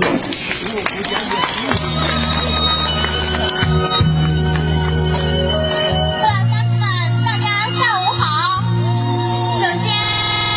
大舅。